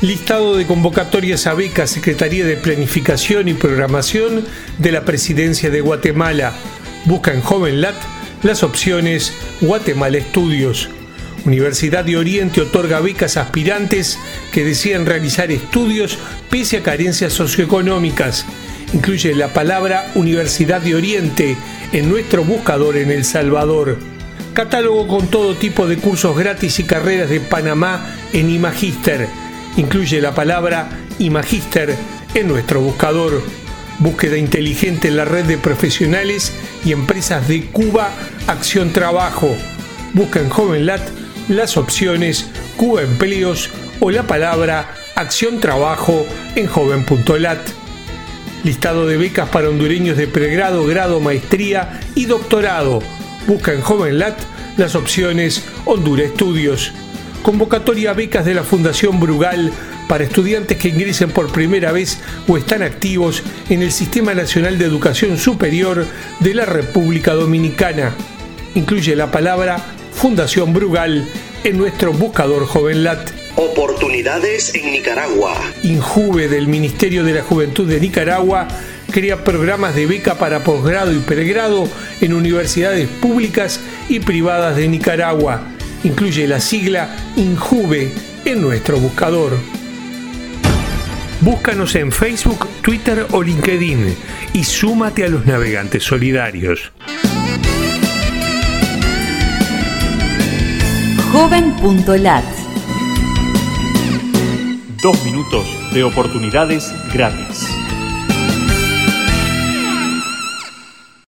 Listado de convocatorias a becas Secretaría de Planificación y Programación de la Presidencia de Guatemala. Busca en JovenLat las opciones Guatemala Estudios. Universidad de Oriente otorga becas a aspirantes que desean realizar estudios pese a carencias socioeconómicas. Incluye la palabra Universidad de Oriente en nuestro buscador en El Salvador. Catálogo con todo tipo de cursos gratis y carreras de Panamá en Imagister. Incluye la palabra Imagister en nuestro buscador. Búsqueda inteligente en la red de profesionales y empresas de Cuba Acción Trabajo. Busca en JovenLat las opciones Cuba Empleos o la palabra Acción Trabajo en joven.lat. Listado de becas para hondureños de pregrado, grado, maestría y doctorado. Busca en JovenLat las opciones Honduras Estudios. Convocatoria a becas de la Fundación Brugal para estudiantes que ingresen por primera vez o están activos en el Sistema Nacional de Educación Superior de la República Dominicana. Incluye la palabra Fundación Brugal en nuestro buscador JovenLat. Oportunidades en Nicaragua. Injuve del Ministerio de la Juventud de Nicaragua crea programas de beca para posgrado y pregrado en universidades públicas y privadas de Nicaragua. Incluye la sigla Injuve en nuestro buscador. Búscanos en Facebook, Twitter o LinkedIn y súmate a los navegantes solidarios. Joven.lat. Dos minutos de oportunidades gratis.